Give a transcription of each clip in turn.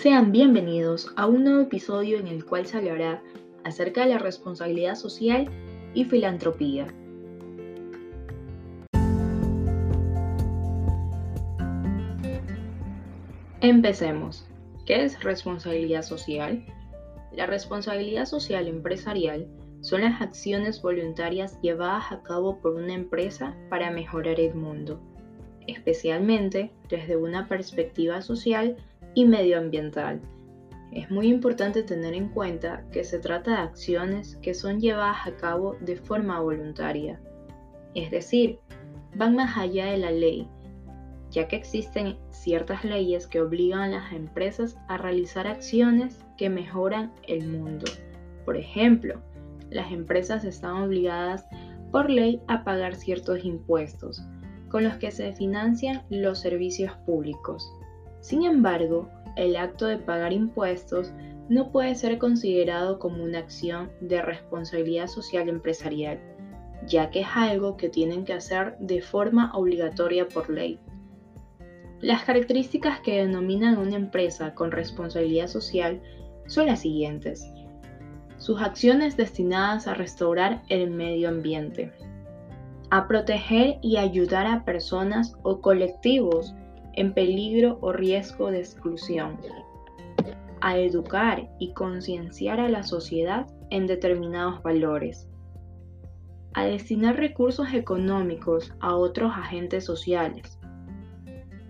Sean bienvenidos a un nuevo episodio en el cual se hablará acerca de la responsabilidad social y filantropía. Empecemos. ¿Qué es responsabilidad social? La responsabilidad social empresarial son las acciones voluntarias llevadas a cabo por una empresa para mejorar el mundo, especialmente desde una perspectiva social y medioambiental. Es muy importante tener en cuenta que se trata de acciones que son llevadas a cabo de forma voluntaria, es decir, van más allá de la ley, ya que existen ciertas leyes que obligan a las empresas a realizar acciones que mejoran el mundo. Por ejemplo, las empresas están obligadas por ley a pagar ciertos impuestos, con los que se financian los servicios públicos. Sin embargo, el acto de pagar impuestos no puede ser considerado como una acción de responsabilidad social empresarial, ya que es algo que tienen que hacer de forma obligatoria por ley. Las características que denominan una empresa con responsabilidad social son las siguientes. Sus acciones destinadas a restaurar el medio ambiente, a proteger y ayudar a personas o colectivos en peligro o riesgo de exclusión, a educar y concienciar a la sociedad en determinados valores, a destinar recursos económicos a otros agentes sociales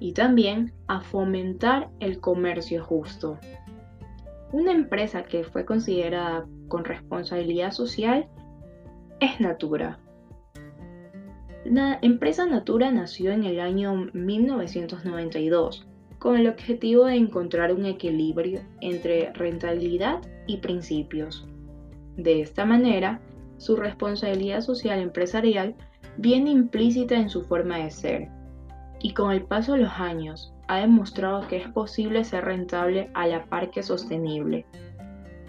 y también a fomentar el comercio justo. Una empresa que fue considerada con responsabilidad social es Natura, la empresa Natura nació en el año 1992 con el objetivo de encontrar un equilibrio entre rentabilidad y principios. De esta manera, su responsabilidad social empresarial viene implícita en su forma de ser y con el paso de los años ha demostrado que es posible ser rentable a la par que sostenible.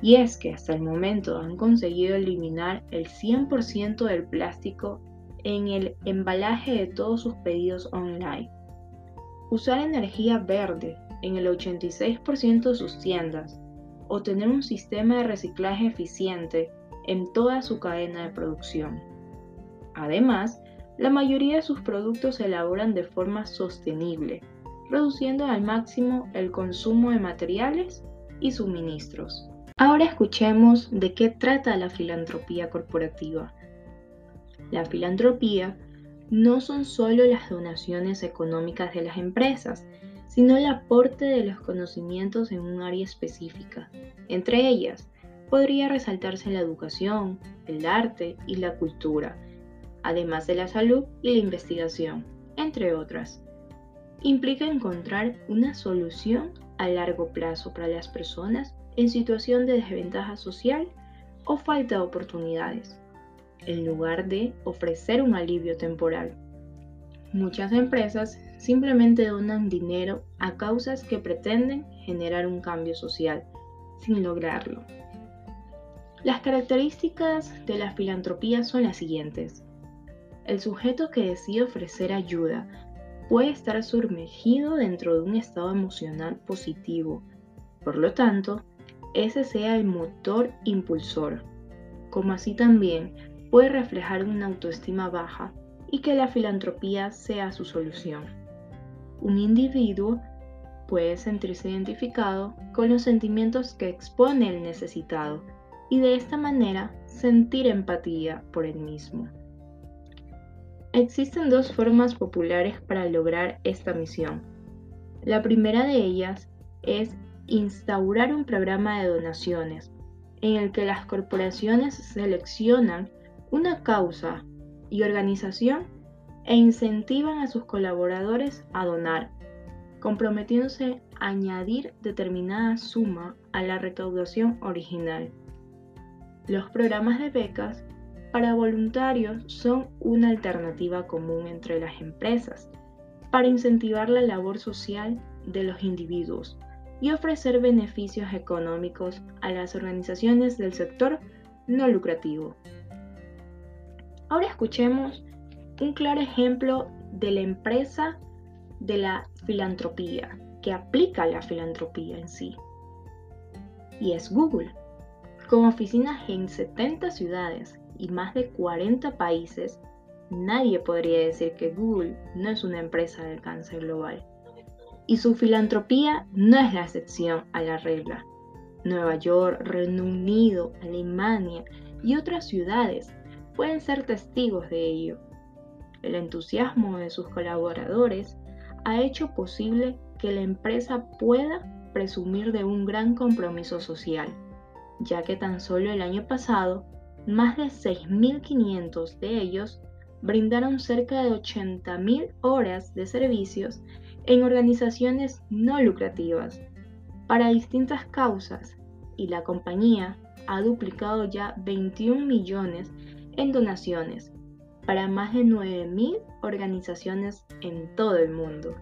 Y es que hasta el momento han conseguido eliminar el 100% del plástico en el embalaje de todos sus pedidos online. Usar energía verde en el 86% de sus tiendas o tener un sistema de reciclaje eficiente en toda su cadena de producción. Además, la mayoría de sus productos se elaboran de forma sostenible, reduciendo al máximo el consumo de materiales y suministros. Ahora escuchemos de qué trata la filantropía corporativa. La filantropía no son solo las donaciones económicas de las empresas, sino el aporte de los conocimientos en un área específica. Entre ellas, podría resaltarse la educación, el arte y la cultura, además de la salud y la investigación, entre otras. Implica encontrar una solución a largo plazo para las personas en situación de desventaja social o falta de oportunidades en lugar de ofrecer un alivio temporal. Muchas empresas simplemente donan dinero a causas que pretenden generar un cambio social, sin lograrlo. Las características de la filantropía son las siguientes. El sujeto que decide ofrecer ayuda puede estar sumergido dentro de un estado emocional positivo. Por lo tanto, ese sea el motor impulsor, como así también puede reflejar una autoestima baja y que la filantropía sea su solución. Un individuo puede sentirse identificado con los sentimientos que expone el necesitado y de esta manera sentir empatía por él mismo. Existen dos formas populares para lograr esta misión. La primera de ellas es instaurar un programa de donaciones en el que las corporaciones seleccionan una causa y organización e incentivan a sus colaboradores a donar, comprometiéndose a añadir determinada suma a la recaudación original. Los programas de becas para voluntarios son una alternativa común entre las empresas para incentivar la labor social de los individuos y ofrecer beneficios económicos a las organizaciones del sector no lucrativo. Ahora escuchemos un claro ejemplo de la empresa de la filantropía, que aplica la filantropía en sí. y es Google. Con oficinas en 70 ciudades y más de 40 países, nadie podría decir que Google no es una empresa de alcance global. Y su filantropía no es la excepción a la regla. Nueva York, Reino Unido, Alemania y otras ciudades pueden ser testigos de ello. El entusiasmo de sus colaboradores ha hecho posible que la empresa pueda presumir de un gran compromiso social, ya que tan solo el año pasado, más de 6.500 de ellos brindaron cerca de 80.000 horas de servicios en organizaciones no lucrativas para distintas causas y la compañía ha duplicado ya 21 millones en donaciones para más de 9.000 organizaciones en todo el mundo.